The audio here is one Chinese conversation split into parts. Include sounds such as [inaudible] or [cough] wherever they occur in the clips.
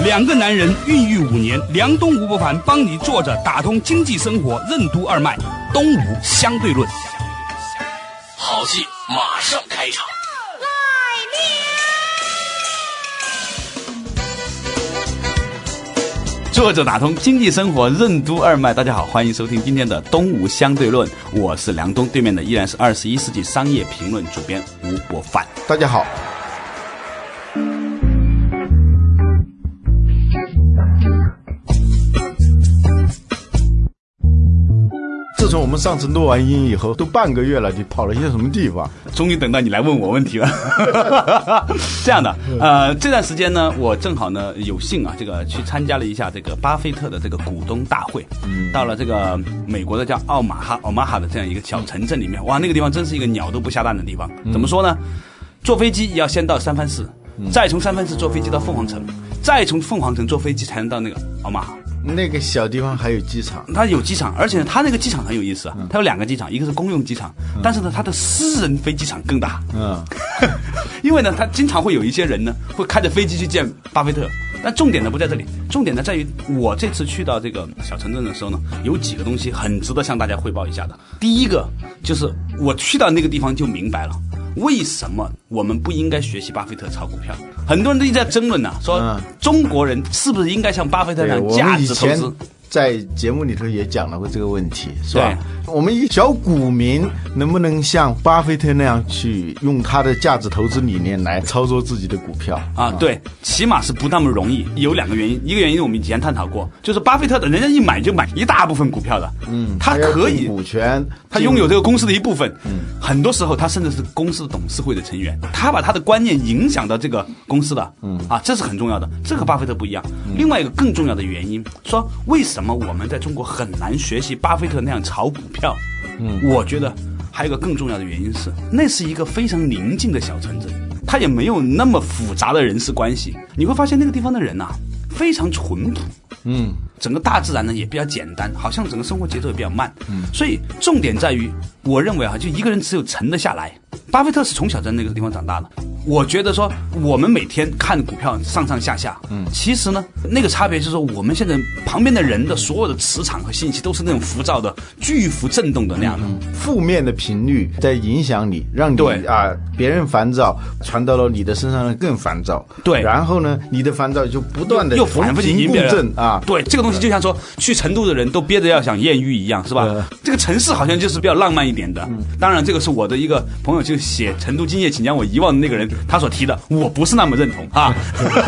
两个男人孕育五年，梁东吴伯凡帮你坐着打通经济生活任督二脉，东吴相对论。好戏马上开场。坐着打通经济生活任督二脉，大家好，欢迎收听今天的东吴相对论，我是梁东，对面的依然是二十一世纪商业评论主编吴伯凡。大家好。们上次录完音以后，都半个月了，你跑了一些什么地方？终于等到你来问我问题了。[laughs] 这样的，呃，这段时间呢，我正好呢有幸啊，这个去参加了一下这个巴菲特的这个股东大会，嗯，到了这个美国的叫奥马哈奥马哈的这样一个小城镇里面，哇，那个地方真是一个鸟都不下蛋的地方。怎么说呢？坐飞机要先到三藩市，再从三藩市坐飞机到凤凰城，再从凤凰城坐飞机才能到那个奥马哈。那个小地方还有机场，它有机场，而且它那个机场很有意思啊，它有两个机场，一个是公用机场，但是呢，它的私人飞机场更大。嗯，[laughs] 因为呢，它经常会有一些人呢，会开着飞机去见巴菲特。但重点呢不在这里，重点呢在于我这次去到这个小城镇的时候呢，有几个东西很值得向大家汇报一下的。第一个就是我去到那个地方就明白了。为什么我们不应该学习巴菲特炒股票？很多人都一直在争论呢，说中国人是不是应该像巴菲特那样价值投资？在节目里头也讲了过这个问题，是吧？我们一小股民能不能像巴菲特那样去用他的价值投资理念来操作自己的股票啊？对，起码是不那么容易。有两个原因，一个原因我们以前探讨过，就是巴菲特的人家一买就买一大部分股票的，嗯，他可以股权，他拥有这个公司的一部分，嗯，很多时候他甚至是公司董事会的成员，他把他的观念影响到这个公司的，嗯啊，这是很重要的，这和巴菲特不一样。另外一个更重要的原因，说为什么？那么我们在中国很难学习巴菲特那样炒股票。嗯，我觉得还有个更重要的原因是，那是一个非常宁静的小城镇，它也没有那么复杂的人事关系。你会发现那个地方的人呐，非常淳朴。嗯，整个大自然呢也比较简单，好像整个生活节奏也比较慢。嗯，所以重点在于，我认为啊，就一个人只有沉得下来。巴菲特是从小在那个地方长大的。我觉得说，我们每天看股票上上下下，嗯，其实呢，那个差别就是说，我们现在旁边的人的所有的磁场和信息都是那种浮躁的、巨幅震动的那样的，负面的频率在影响你，让你啊，别人烦躁传到了你的身上呢更烦躁，对，然后呢，你的烦躁就不断的又反复进共振。啊，对，这个东西就像说去成都的人都憋着要想艳遇一样，是吧？这个城市好像就是比较浪漫一点的。当然，这个是我的一个朋友，就写《成都今夜，请将我遗忘》的那个人。他所提的，我不是那么认同啊。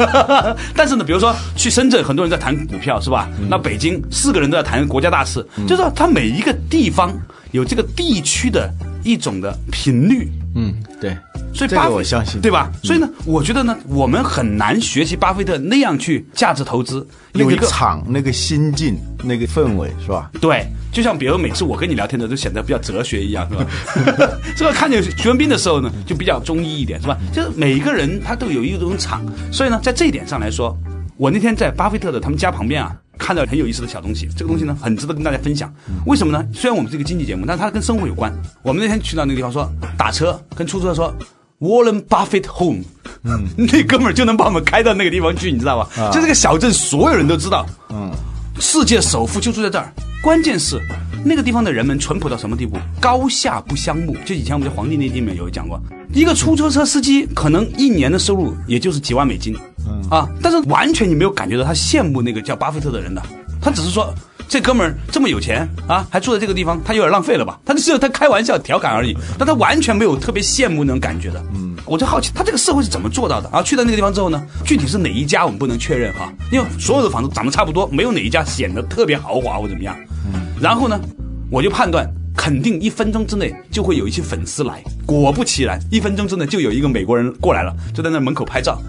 [laughs] 但是呢，比如说去深圳，很多人在谈股票，是吧？那北京四个人都在谈国家大事，就是说，他每一个地方有这个地区的一种的频率。嗯，对。所以巴菲特，我相信，对吧？所以呢，我觉得呢，我们很难学习巴菲特那样去价值投资，有一个场，那个心境，那个氛围，是吧？对。就像比如每次我跟你聊天的都显得比较哲学一样，是吧？[laughs] [laughs] 这个看见徐文斌的时候呢，就比较中医一点，是吧？就是每一个人他都有一种场，所以呢，在这一点上来说，我那天在巴菲特的他们家旁边啊，看到很有意思的小东西，这个东西呢，很值得跟大家分享。为什么呢？虽然我们是一个经济节目，但是它跟生活有关。我们那天去到那个地方，说打车跟出租车说 Warren Buffett Home，嗯，[laughs] 那哥们儿就能把我们开到那个地方去，你知道吧？就这个小镇，所有人都知道，嗯，世界首富就住在这儿。关键是，那个地方的人们淳朴到什么地步？高下不相慕。就以前我们在《黄帝内经》里面有讲过，一个出租车司机可能一年的收入也就是几万美金，啊，但是完全你没有感觉到他羡慕那个叫巴菲特的人的，他只是说这哥们儿这么有钱啊，还住在这个地方，他有点浪费了吧？他只有他开玩笑调侃而已，但他完全没有特别羡慕那种感觉的。嗯。我就好奇，他这个社会是怎么做到的？啊，去到那个地方之后呢，具体是哪一家我们不能确认哈，因为所有的房子长得差不多，没有哪一家显得特别豪华或怎么样。嗯然后呢，我就判断，肯定一分钟之内就会有一些粉丝来。果不其然，一分钟之内就有一个美国人过来了，就在那门口拍照。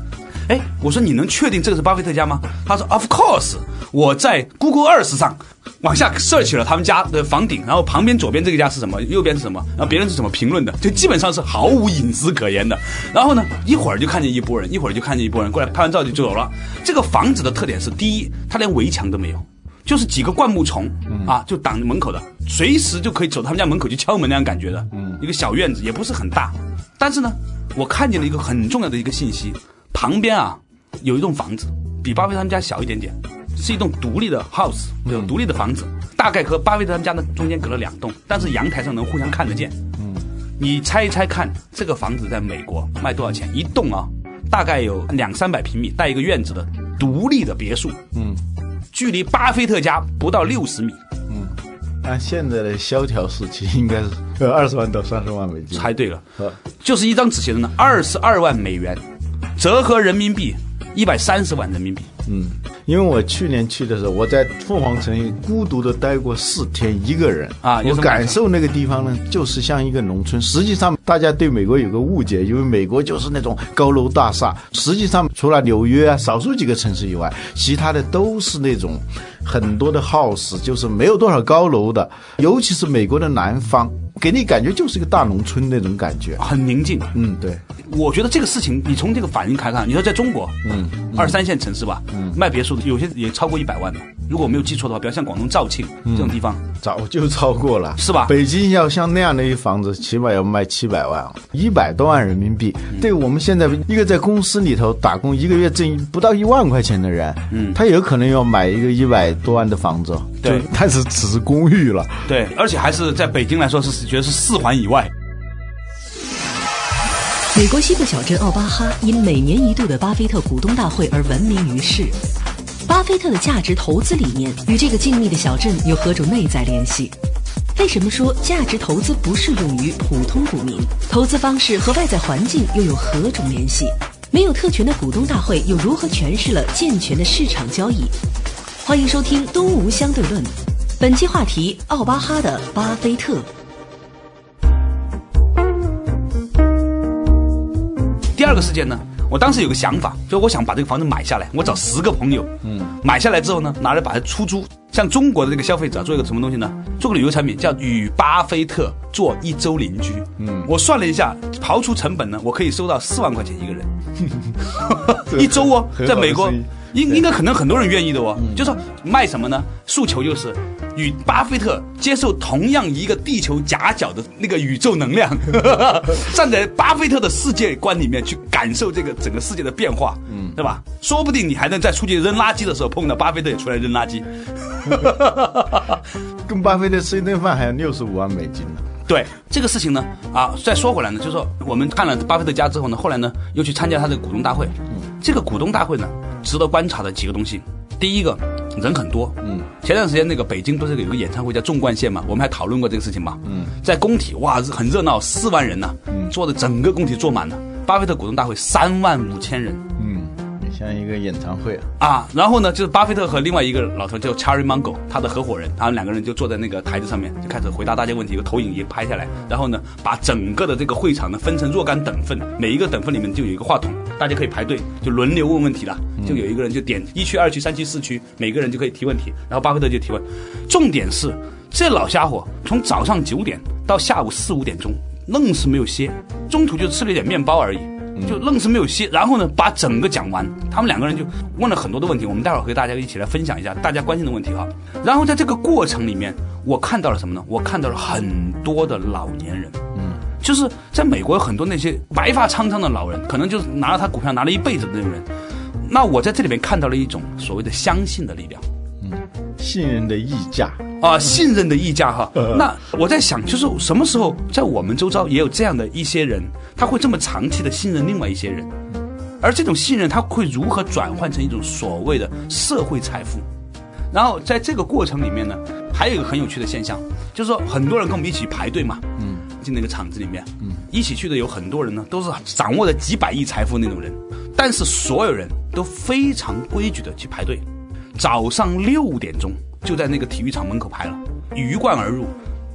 哎，我说你能确定这个是巴菲特家吗？他说 Of course，我在 Google Earth 上往下 search 了他们家的房顶，然后旁边左边这个家是什么，右边是什么，然后别人是怎么评论的，就基本上是毫无隐私可言的。然后呢，一会儿就看见一波人，一会儿就看见一波人过来拍完照就走了。这个房子的特点是，第一，它连围墙都没有。就是几个灌木丛啊，就挡着门口的，随时就可以走到他们家门口去敲门那样感觉的，一个小院子也不是很大，但是呢，我看见了一个很重要的一个信息，旁边啊有一栋房子，比巴菲特他们家小一点点，是一栋独立的 house，有独立的房子，大概和巴菲特他们家呢中间隔了两栋，但是阳台上能互相看得见。嗯，你猜一猜看，这个房子在美国卖多少钱？一栋啊，大概有两三百平米，带一个院子的独立的别墅。嗯。距离巴菲特家不到六十米。嗯，按现在的萧条时期，应该是 [laughs] 二十万到三十万美金。猜对了，就是一张纸写的呢，二十二万美元，折合人民币一百三十万人民币。嗯。因为我去年去的时候，我在凤凰城孤独的待过四天，一个人啊，我感受那个地方呢，就是像一个农村。实际上，大家对美国有个误解，因为美国就是那种高楼大厦。实际上，除了纽约啊，少数几个城市以外，其他的都是那种很多的 house，就是没有多少高楼的。尤其是美国的南方，给你感觉就是一个大农村那种感觉，很宁静。嗯，对。我觉得这个事情，你从这个反应看看，你说在中国，嗯，二三线城市吧，嗯，卖别墅的有些也超过一百万的。如果我没有记错的话，比如像广东肇庆这种地方，早就超过了，是吧？北京要像那样的一房子，起码要卖七百万，一百多万人民币。对我们现在一个在公司里头打工，一个月挣不到一万块钱的人，嗯，他有可能要买一个一百多万的房子，对，但是只是公寓了，对，而且还是在北京来说是觉得是四环以外。美国西部小镇奥巴哈因每年一度的巴菲特股东大会而闻名于世。巴菲特的价值投资理念与这个静谧的小镇有何种内在联系？为什么说价值投资不适用于普通股民？投资方式和外在环境又有何种联系？没有特权的股东大会又如何诠释了健全的市场交易？欢迎收听《东吴相对论》，本期话题：奥巴哈的巴菲特。第二个事件呢，我当时有个想法，就我想把这个房子买下来，我找十个朋友，嗯，买下来之后呢，拿来把它出租。像中国的这个消费者做一个什么东西呢？做个旅游产品，叫与巴菲特做一周邻居。嗯，我算了一下，刨除成本呢，我可以收到四万块钱一个人，[laughs] [laughs] 一周哦，在美国。应应该可能很多人愿意的哦，就说卖什么呢？诉求就是与巴菲特接受同样一个地球夹角的那个宇宙能量，[laughs] 站在巴菲特的世界观里面去感受这个整个世界的变化，嗯，对吧？说不定你还能在出去扔垃圾的时候碰到巴菲特也出来扔垃圾，[laughs] 跟巴菲特吃一顿饭还要六十五万美金呢。对这个事情呢，啊，再说回来呢，就是说我们看了巴菲特家之后呢，后来呢又去参加他的股东大会，这个股东大会呢。值得观察的几个东西，第一个人很多。嗯，前段时间那个北京不是有个演唱会叫纵贯线嘛？我们还讨论过这个事情嘛？嗯，在工体哇，很热闹，四万人呢，坐的整个工体坐满了。巴菲特股东大会三万五千人。像一个演唱会啊，然后呢，就是巴菲特和另外一个老头叫 Charlie Munger，他的合伙人，他们两个人就坐在那个台子上面，就开始回答大家问题，一个投影仪拍下来，然后呢，把整个的这个会场呢分成若干等份，每一个等份里面就有一个话筒，大家可以排队，就轮流问问题了，就有一个人就点一区、二区、三区、四区，每个人就可以提问题，然后巴菲特就提问。重点是这老家伙从早上九点到下午四五点钟，愣是没有歇，中途就吃了一点面包而已。就愣是没有歇，然后呢，把整个讲完。他们两个人就问了很多的问题，我们待会儿和大家一起来分享一下大家关心的问题哈。然后在这个过程里面，我看到了什么呢？我看到了很多的老年人，嗯，就是在美国有很多那些白发苍苍的老人，可能就是拿了他股票拿了一辈子的那种人。那我在这里面看到了一种所谓的相信的力量，嗯，信任的溢价。啊，信任的溢价哈。那我在想，就是什么时候在我们周遭也有这样的一些人，他会这么长期的信任另外一些人，而这种信任他会如何转换成一种所谓的社会财富？然后在这个过程里面呢，还有一个很有趣的现象，就是说很多人跟我们一起排队嘛，嗯，进那个厂子里面，嗯，一起去的有很多人呢，都是掌握着几百亿财富那种人，但是所有人都非常规矩的去排队，早上六点钟。就在那个体育场门口排了，鱼贯而入，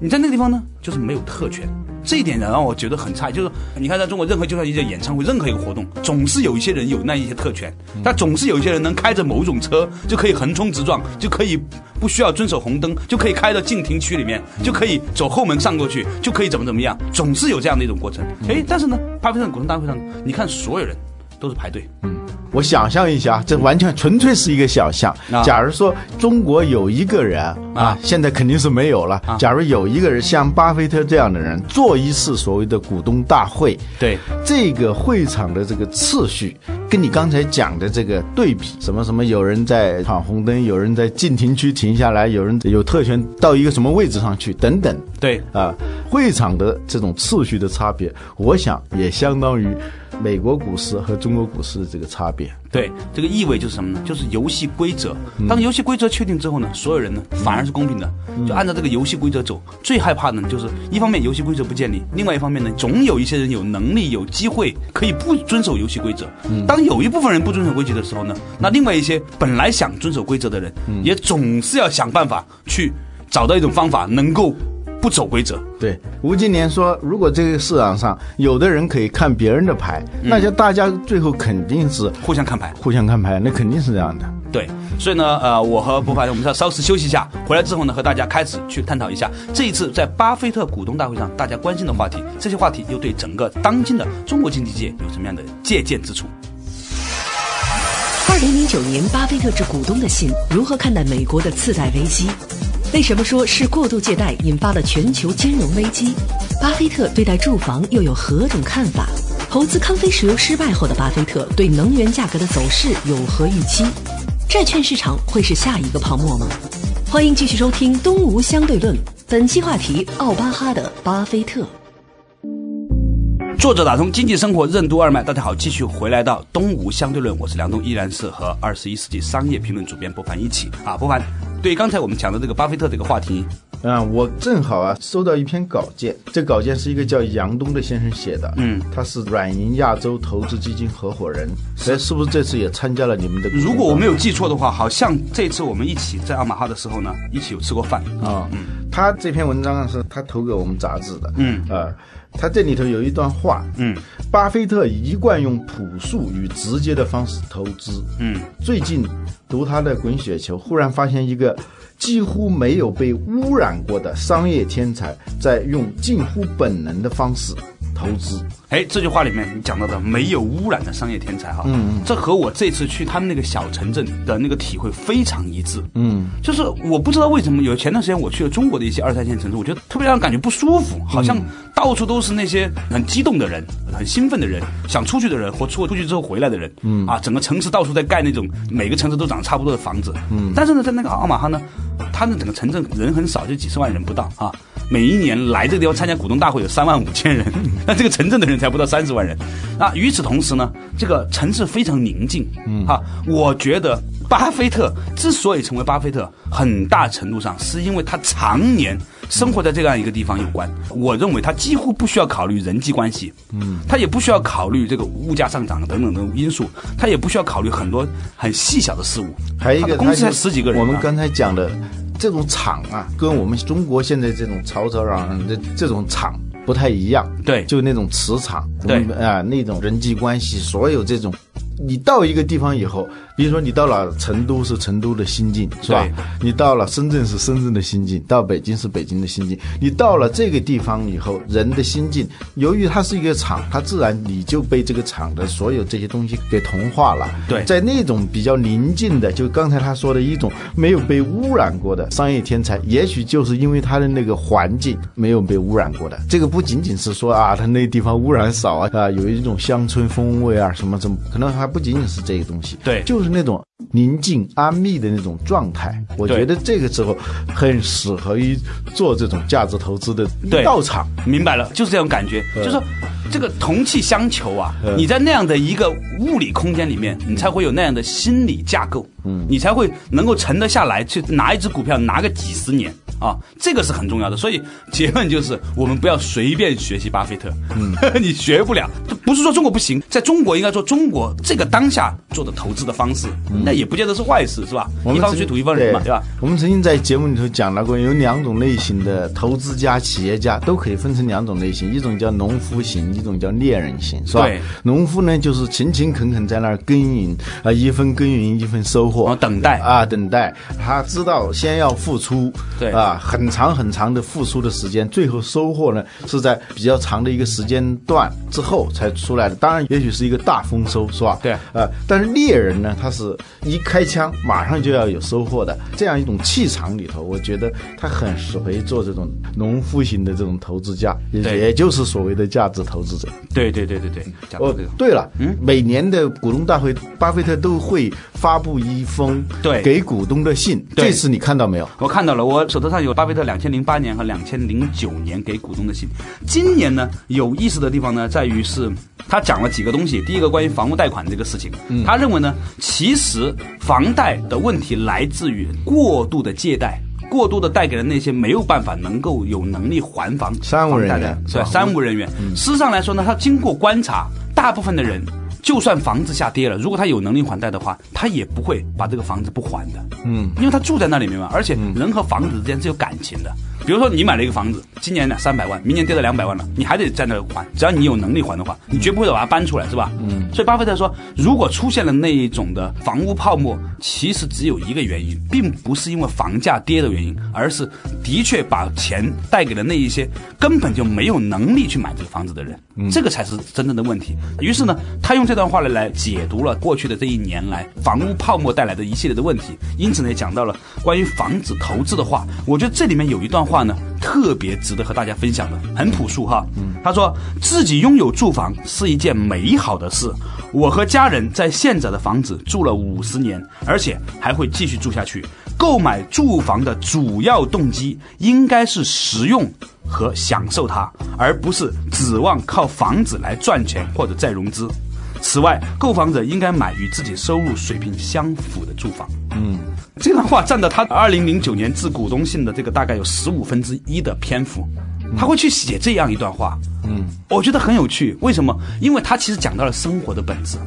你在那个地方呢，就是没有特权。这一点呢让我觉得很差，就是你看，在中国任何就算一个演唱会，任何一个活动，总是有一些人有那一些特权，但总是有一些人能开着某种车就可以横冲直撞，就可以不需要遵守红灯，就可以开到禁停区里面，就可以走后门上过去，就可以怎么怎么样，总是有这样的一种过程。哎，但是呢，巴菲特股东大会上，你看所有人都是排队，嗯。我想象一下，这完全纯粹是一个想象。啊。假如说中国有一个人啊。啊，现在肯定是没有了。假如有一个人像巴菲特这样的人做一次所谓的股东大会，对，这个会场的这个次序，跟你刚才讲的这个对比，什么什么，有人在闯红灯，有人在禁停区停下来，有人有特权到一个什么位置上去，等等。对，啊，会场的这种次序的差别，我想也相当于美国股市和中国股市的这个差别。对，这个意味就是什么呢？就是游戏规则。当游戏规则确定之后呢，所有人呢反而是公平的，就按照这个游戏规则走。最害怕的呢，就是一方面游戏规则不建立，另外一方面呢，总有一些人有能力、有机会可以不遵守游戏规则。当有一部分人不遵守规则的时候呢，那另外一些本来想遵守规则的人，也总是要想办法去找到一种方法，能够不走规则。对，吴敬琏说，如果这个市场上有的人可以看别人的牌，那就大家最后肯定是互相看牌。互相看牌，那肯定是这样的。对，所以呢，呃，我和博凡我们要稍事休息一下，回来之后呢，和大家开始去探讨一下这一次在巴菲特股东大会上大家关心的话题，这些话题又对整个当今的中国经济界有什么样的借鉴之处？二零零九年巴菲特致股东的信，如何看待美国的次贷危机？为什么说是过度借贷引发了全球金融危机？巴菲特对待住房又有何种看法？投资康菲石油失败后的巴菲特对能源价格的走势有何预期？债券市场会是下一个泡沫吗？欢迎继续收听《东吴相对论》，本期话题：奥巴哈的巴菲特。作者打通经济生活任督二脉，大家好，继续回来到东吴相对论，我是梁东，依然是和二十一世纪商业评论主编博凡一起啊，博凡，对刚才我们讲的这个巴菲特这个话题，啊，我正好啊收到一篇稿件，这稿件是一个叫杨东的先生写的，嗯，他是软银亚洲投资基金合伙人，哎，是不是这次也参加了你们的？如果我没有记错的话，好像这次我们一起在奥马哈的时候呢，一起有吃过饭。啊，嗯。他这篇文章是他投给我们杂志的，嗯。啊，他这里头有一段话，嗯，巴菲特一贯用朴素与直接的方式投资，嗯，最近读他的《滚雪球》，忽然发现一个几乎没有被污染过的商业天才，在用近乎本能的方式投资。哎，这句话里面你讲到的没有污染的商业天才哈，嗯，这和我这次去他们那个小城镇的那个体会非常一致，嗯，就是我不知道为什么有前段时间我去了中国的一些二三线城市，我觉得特别让人感觉不舒服，好像到处都是那些很激动的人、很兴奋的人、想出去的人或出出去之后回来的人，嗯啊，整个城市到处在盖那种每个城市都长得差不多的房子，嗯，但是呢，在那个奥马哈呢，它那整个城镇人很少，就几十万人不到啊。每一年来这个地方参加股东大会有三万五千人，那这个城镇的人才不到三十万人。那与此同时呢，这个城市非常宁静。嗯，哈，我觉得巴菲特之所以成为巴菲特，很大程度上是因为他常年生活在这样一个地方有关。我认为他几乎不需要考虑人际关系，嗯，他也不需要考虑这个物价上涨等等的因素，他也不需要考虑很多很细小的事物。还有一个，公司才十几个人啊，我们刚才讲的这种厂啊，跟我们中国现在这种吵吵嚷嚷的这种厂不太一样。对就那种磁场，对啊、那种人际关系，所有这种。你到一个地方以后，比如说你到了成都是成都的心境，是吧？你到了深圳是深圳的心境，到北京是北京的心境。你到了这个地方以后，人的心境，由于它是一个厂，它自然你就被这个厂的所有这些东西给同化了。对在那种比较宁静的，就刚才他说的一种没有被污染过的商业天才，也许就是因为他的那个环境没有被污染过的。这个不仅仅是说啊，他那地方污染少啊，啊，有一种乡村风味啊，什么什么，可能还不仅仅是这个东西。对就是那种宁静安谧的那种状态。我觉得这个时候很适合于做这种价值投资的对道场。明白了，就是这种感觉，就是说这个同气相求啊，嗯你在那样的一个物理空间里面，你才会有那样的心理架构，嗯，你才会能够沉得下来，去拿一只股票拿个几十年。啊，这个是很重要的。所以结论就是，我们不要随便学习巴菲特，嗯，[laughs] 你学不了。这不是说中国不行，在中国应该说中国这个当下做的投资的方式，那也不见得是坏事，是吧？一方我们曾水土一方人嘛，对吧？？我们曾经在节目里头讲到过，有两种类型的投资家、企业家都可以分成两种类型，一种叫农夫型，一种叫猎人型，是吧？对农夫呢就是勤勤恳恳在那儿耕耘啊，一分耕耘一分收获，哦等待啊，等待。他知道先要付出，对啊，很长很长的付出的时间，最后收获呢是在比较长的一个时间段之后才出来的。当然，也许是一个大丰收，是吧？对呃，但是猎人呢，他是一开枪马上就要有收获的，这样一种气场里头，我觉得他很适合做这种农夫型的这种投资家，也就是所谓的价值投资者。对对对对对，哦这个，，对了，嗯，每年的股东大会，巴菲特都会发布一封对给股东的信，对这次你看到没有？我看到了，我手头上有巴菲特两千零八年和两千零九年给股东的信。今年呢，有意思的地方呢，在于是他讲了几个东西。第一个关于房屋贷款这个事情，他认为呢，其实房贷的问题来自于过度的借贷。过度的贷给了那些没有办法能够有能力还房商务人员的是吧？是吧商务人员。事实上来说呢，他经过观察，大部分的人，就算房子下跌了，如果他有能力还贷的话，他也不会把这个房子不还的。嗯，因为他住在那里面嘛，而且人和房子之间是有感情的。比如说你买了一个房子，今年呢三百万，明年跌到两百万了，你还得在那还，只要你有能力还的话，你绝不会把它搬出来，是吧？嗯。所以巴菲特说，如果出现了那一种的房屋泡沫，其实只有一个原因，并不是因为房价跌的原因，而是的确把钱贷给了那一些根本就没有能力去买这个房子的人，这个才是真正的问题。于是呢，他用这段话来来解读了过去的这一年来房屋泡沫带来的一系列的问题，因此呢，也讲到了关于房子投资的话。我觉得这里面有一段话呢，特别值得和大家分享的，很朴素哈。他说自己拥有住房是一件美好的事。我和家人在现在的房子住了五十年，而且还会继续住下去。购买住房的主要动机应该是实用和享受它，而不是指望靠房子来赚钱或者再融资。此外，购房者应该买与自己收入水平相符的住房。嗯，这段话占到他二零零九年致股东信的这个大概有十五分之一的篇幅，他会去写这样一段话。嗯，我觉得很有趣。为什么？因为他其实讲到了生活的本质，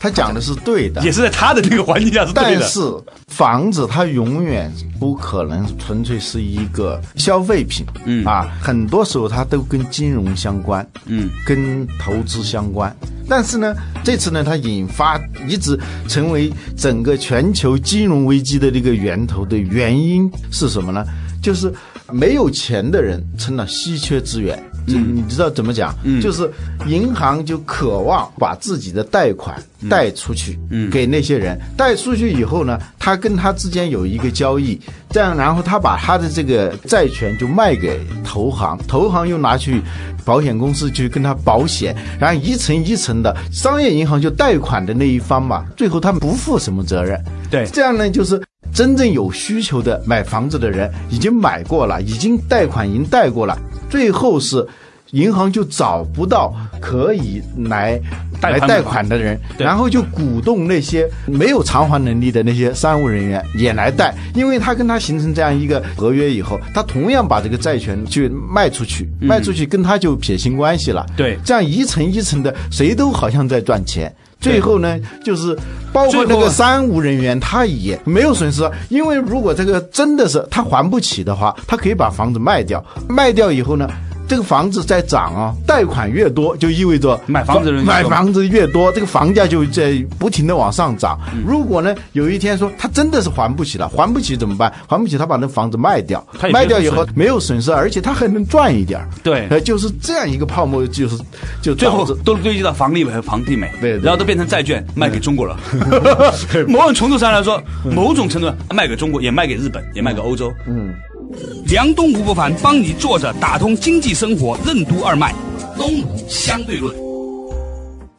他讲的是对的，也是在他的这个环境下是对的。但是房子它永远不可能纯粹是一个消费品，嗯啊，很多时候它都跟金融相关，嗯，跟投资相关。但是呢，这次呢，它引发一直成为整个全球金融危机的这个源头的原因是什么呢？就是没有钱的人成了稀缺资源。嗯，你知道怎么讲？嗯，就是银行就渴望把自己的贷款贷出去，嗯，给那些人。贷出去以后呢，他跟他之间有一个交易，这样，然后他把他的这个债权就卖给投行，投行又拿去保险公司去跟他保险，然后一层一层的，商业银行就贷款的那一方嘛，最后他不负什么责任。对这样呢，就是真正有需求的买房子的人已经买过了，已经贷款已经贷过了，最后是。银行就找不到可以来来贷款的人，然后就鼓动那些没有偿还能力的那些商务人员也来贷，因为他跟他形成这样一个合约以后，他同样把这个债权去卖出去，卖出去跟他就撇清关系了。嗯对这样一层一层的，谁都好像在赚钱。最后呢，就是包括那个三无人员，他也没有损失，因为如果这个真的是他还不起的话，他可以把房子卖掉，卖掉以后呢。这个房子在涨啊，贷款越多，就意味着买房子的人越多。买房子越多，这个房价就在不停的往上涨。嗯。如果呢，有一天说他真的是还不起了，还不起怎么办？还不起，他把那房子卖掉。卖掉以后没有损失，而且他还能赚一点儿。对。呃，就是这样一个泡沫，就是就最后都堆积到房利美和房地美，对对然后都变成债券卖给中国了。[laughs] 某种程度上来说，某种程度上卖给中国，也卖给日本，也卖给欧洲。梁东吴不凡帮你坐着打通经济生活任督二脉，东吴相对论。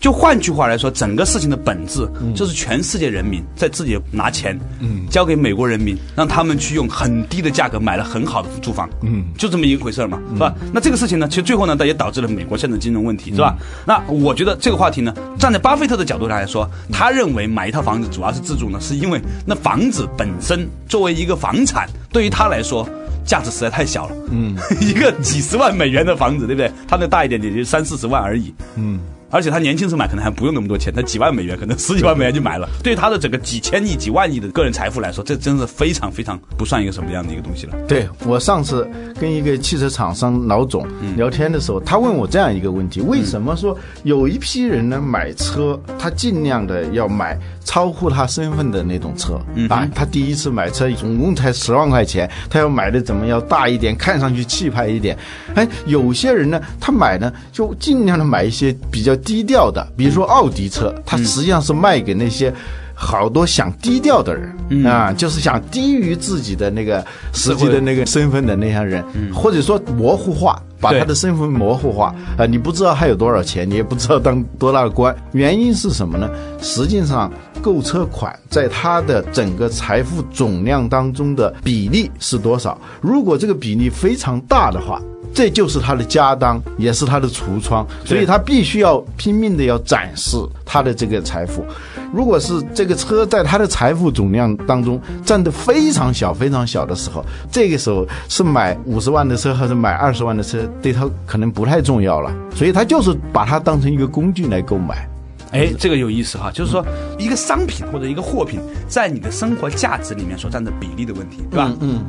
就换句话来说，整个事情的本质就是全世界人民在自己拿钱，嗯，交给美国人民，让他们去用很低的价格买了很好的住房，嗯，就这么一回事儿嘛，是吧？那这个事情呢，其实最后呢，它也导致了美国现在的金融问题，是吧？那我觉得这个话题呢，站在巴菲特的角度上来说，他认为买一套房子主要是自住呢，是因为那房子本身作为一个房产，对于他来说。价值实在太小了。嗯，[laughs] 一个几十万美元的房子，对不对？他那大一点点就三四十万而已。嗯。而且他年轻时候买可能还不用那么多钱，他几万美元，可能 [laughs] 十几万美元就买了。对他的整个几千亿、几万亿的个人财富来说，这真是非常非常不算一个什么样的一个东西了。对我上次跟一个汽车厂商老总聊天的时候，他问我这样一个问题：为什么说有一批人呢买车，他尽量的要买超乎他身份的那种车啊？他第一次买车总共才十万块钱，他要买的怎么要大一点，看上去气派一点。哎，有些人呢，他买呢就尽量的买一些比较。低调的，比如说奥迪车，他实际上是卖给那些好多想低调的人啊，就是想低于自己的那个实际的那个身份的那些人，或者说模糊化，把他的身份模糊化啊，你不知道他有多少钱，你也不知道当多大的官，原因是什么呢？实际上，购车款在他的整个财富总量当中的比例是多少？如果这个比例非常大的话。这就是他的家当，也是他的橱窗，所以他必须要拼命的要展示他的这个财富。如果是这个车在他的财富总量当中占的非常小、非常小的时候，这个时候是买五十万的车还是买二十万的车，对他可能不太重要了。所以他就是把它当成一个工具来购买。哎，这个有意思哈，就是说一个商品或者一个货品在你的生活价值里面所占的比例的问题，对吧？嗯。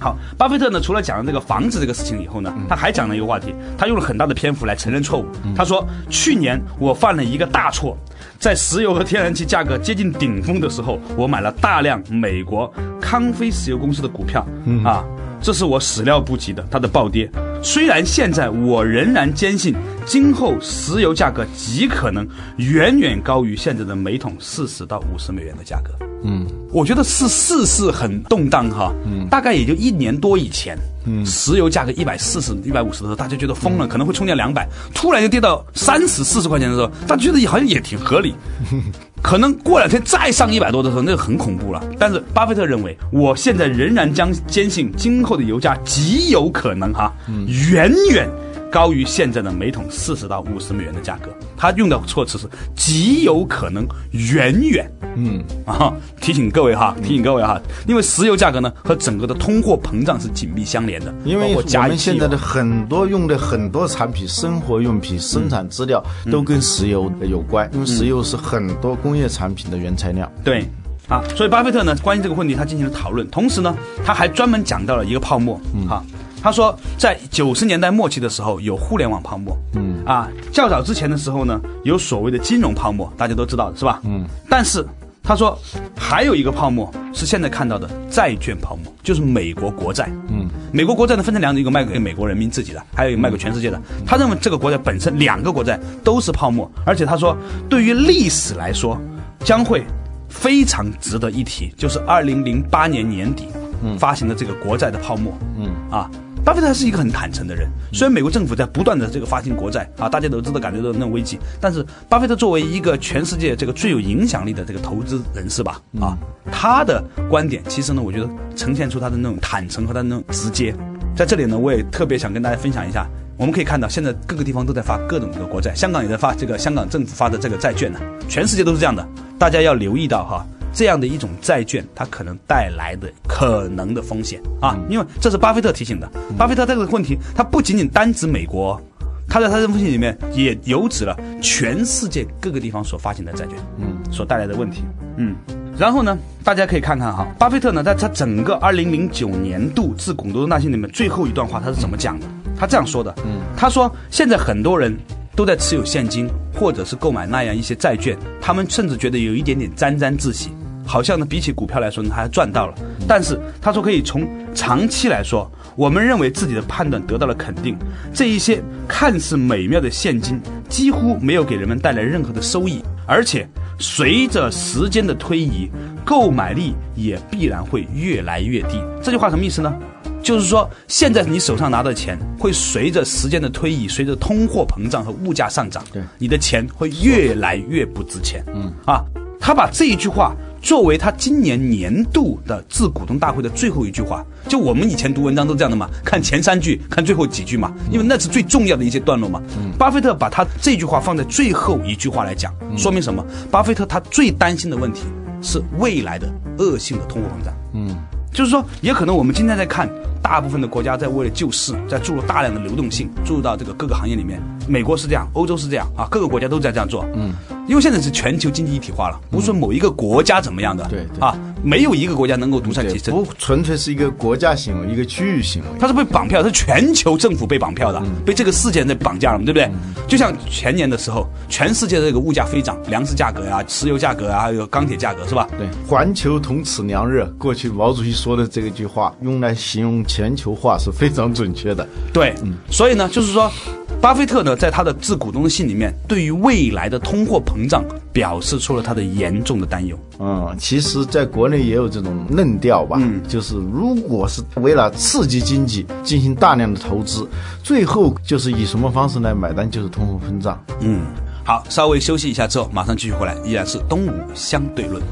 好，巴菲特呢，除了讲了这个房子这个事情以后呢，他还讲了一个话题，他用了很大的篇幅来承认错误。他说，去年我犯了一个大错，在石油和天然气价格接近顶峰的时候，我买了大量美国康菲石油公司的股票，啊，这是我始料不及的，它的暴跌。虽然现在我仍然坚信，今后石油价格极可能远远高于现在的每桶四十到五十美元的价格。嗯，我觉得是世事很动荡哈，嗯，大概也就一年多以前，嗯，石油价格一百四十、一百五十的时候，大家觉得疯了，可能会冲掉两百，突然就跌到三十、四十块钱的时候，大家觉得好像也挺合理，[laughs] 可能过两天再上一百多的时候，那就很恐怖了。但是巴菲特认为，我现在仍然将坚信，今后的油价极有可能哈，远远。高于现在的每桶四十到五十美元的价格，他用的措辞是极有可能远远，嗯啊，提醒各位哈，提醒各位哈，因为石油价格呢和整个的通货膨胀是紧密相连的，因为我们现在的很多用的很多产品，生活用品、生产资料都跟石油有关，因为石油是很多工业产品的原材料。对，啊，所以巴菲特呢关于这个问题他进行了讨论，同时呢他还专门讲到了一个泡沫，哈。他说，在九十年代末期的时候有互联网泡沫，嗯啊，较早之前的时候呢，有所谓的金融泡沫，大家都知道的是吧？嗯，但是他说还有一个泡沫是现在看到的债券泡沫，就是美国国债。嗯，美国国债呢分成两种，一个卖给美国人民自己的，还有一个卖给全世界的。他认为这个国债本身两个国债都是泡沫，而且他说对于历史来说将会非常值得一提，就是二零零八年年底发行的这个国债的泡沫。嗯啊。巴菲特是一个很坦诚的人，虽然美国政府在不断的这个发行国债啊，大家都知道感觉到那种危机，但是巴菲特作为一个全世界这个最有影响力的这个投资人士吧，啊，他的观点其实呢，我觉得呈现出他的那种坦诚和他那种直接。在这里呢，我也特别想跟大家分享一下，我们可以看到现在各个地方都在发各种的国债，香港也在发这个香港政府发的这个债券呢，全世界都是这样的，大家要留意到哈。这样的一种债券，它可能带来的可能的风险啊，因为这是巴菲特提醒的。巴菲特这个问题，他不仅仅单指美国，他在他的封信里面也有指了全世界各个地方所发行的债券，嗯，所带来的问题，嗯。然后呢，大家可以看看哈，巴菲特呢，在他整个二零零九年度致股东那信里面最后一段话，他是怎么讲的？他这样说的，嗯，他说现在很多人。都在持有现金，或者是购买那样一些债券，他们甚至觉得有一点点沾沾自喜，好像呢比起股票来说呢，还赚到了。但是他说可以从长期来说，我们认为自己的判断得到了肯定，这一些看似美妙的现金几乎没有给人们带来任何的收益，而且随着时间的推移，购买力也必然会越来越低。这句话什么意思呢？就是说，现在你手上拿的钱会随着时间的推移，随着通货膨胀和物价上涨，对，你的钱会越来越不值钱。嗯啊，他把这一句话作为他今年年度的致股东大会的最后一句话。就我们以前读文章都这样的嘛，看前三句，看最后几句嘛，因为那是最重要的一些段落嘛。嗯，巴菲特把他这句话放在最后一句话来讲，说明什么？巴菲特他最担心的问题是未来的恶性的通货膨胀。嗯。就是说，也可能我们今天在看，大部分的国家在为了救市，在注入大量的流动性，注入到这个各个行业里面。美国是这样，欧洲是这样啊，各个国家都在这样做。嗯，因为现在是全球经济一体化了，不是说某一个国家怎么样的，对对啊，没有一个国家能够独善其身。不纯粹是一个国家行为，一个区域行为。它是被绑票，是全球政府被绑票的，被这个事件在绑架了，对不对？就像前年的时候，全世界的这个物价飞涨，粮食价格呀、石油价格啊，还有钢铁价格，是吧？对，环球同此凉热，过去毛主席说的这个句话，用来形容全球化是非常准确的。对，所以呢，就是说，巴菲特呢，在他的致股东的信里面，对于未来的通货膨胀表示出了他的严重的担忧。嗯，其实在国内也有这种论调吧，嗯就是如果是为了刺激经济进行大量的投资，最后就是以什么方式来买单，就是通货膨胀。嗯，好，稍微休息一下之后，马上继续回来，依然是东吴相对论。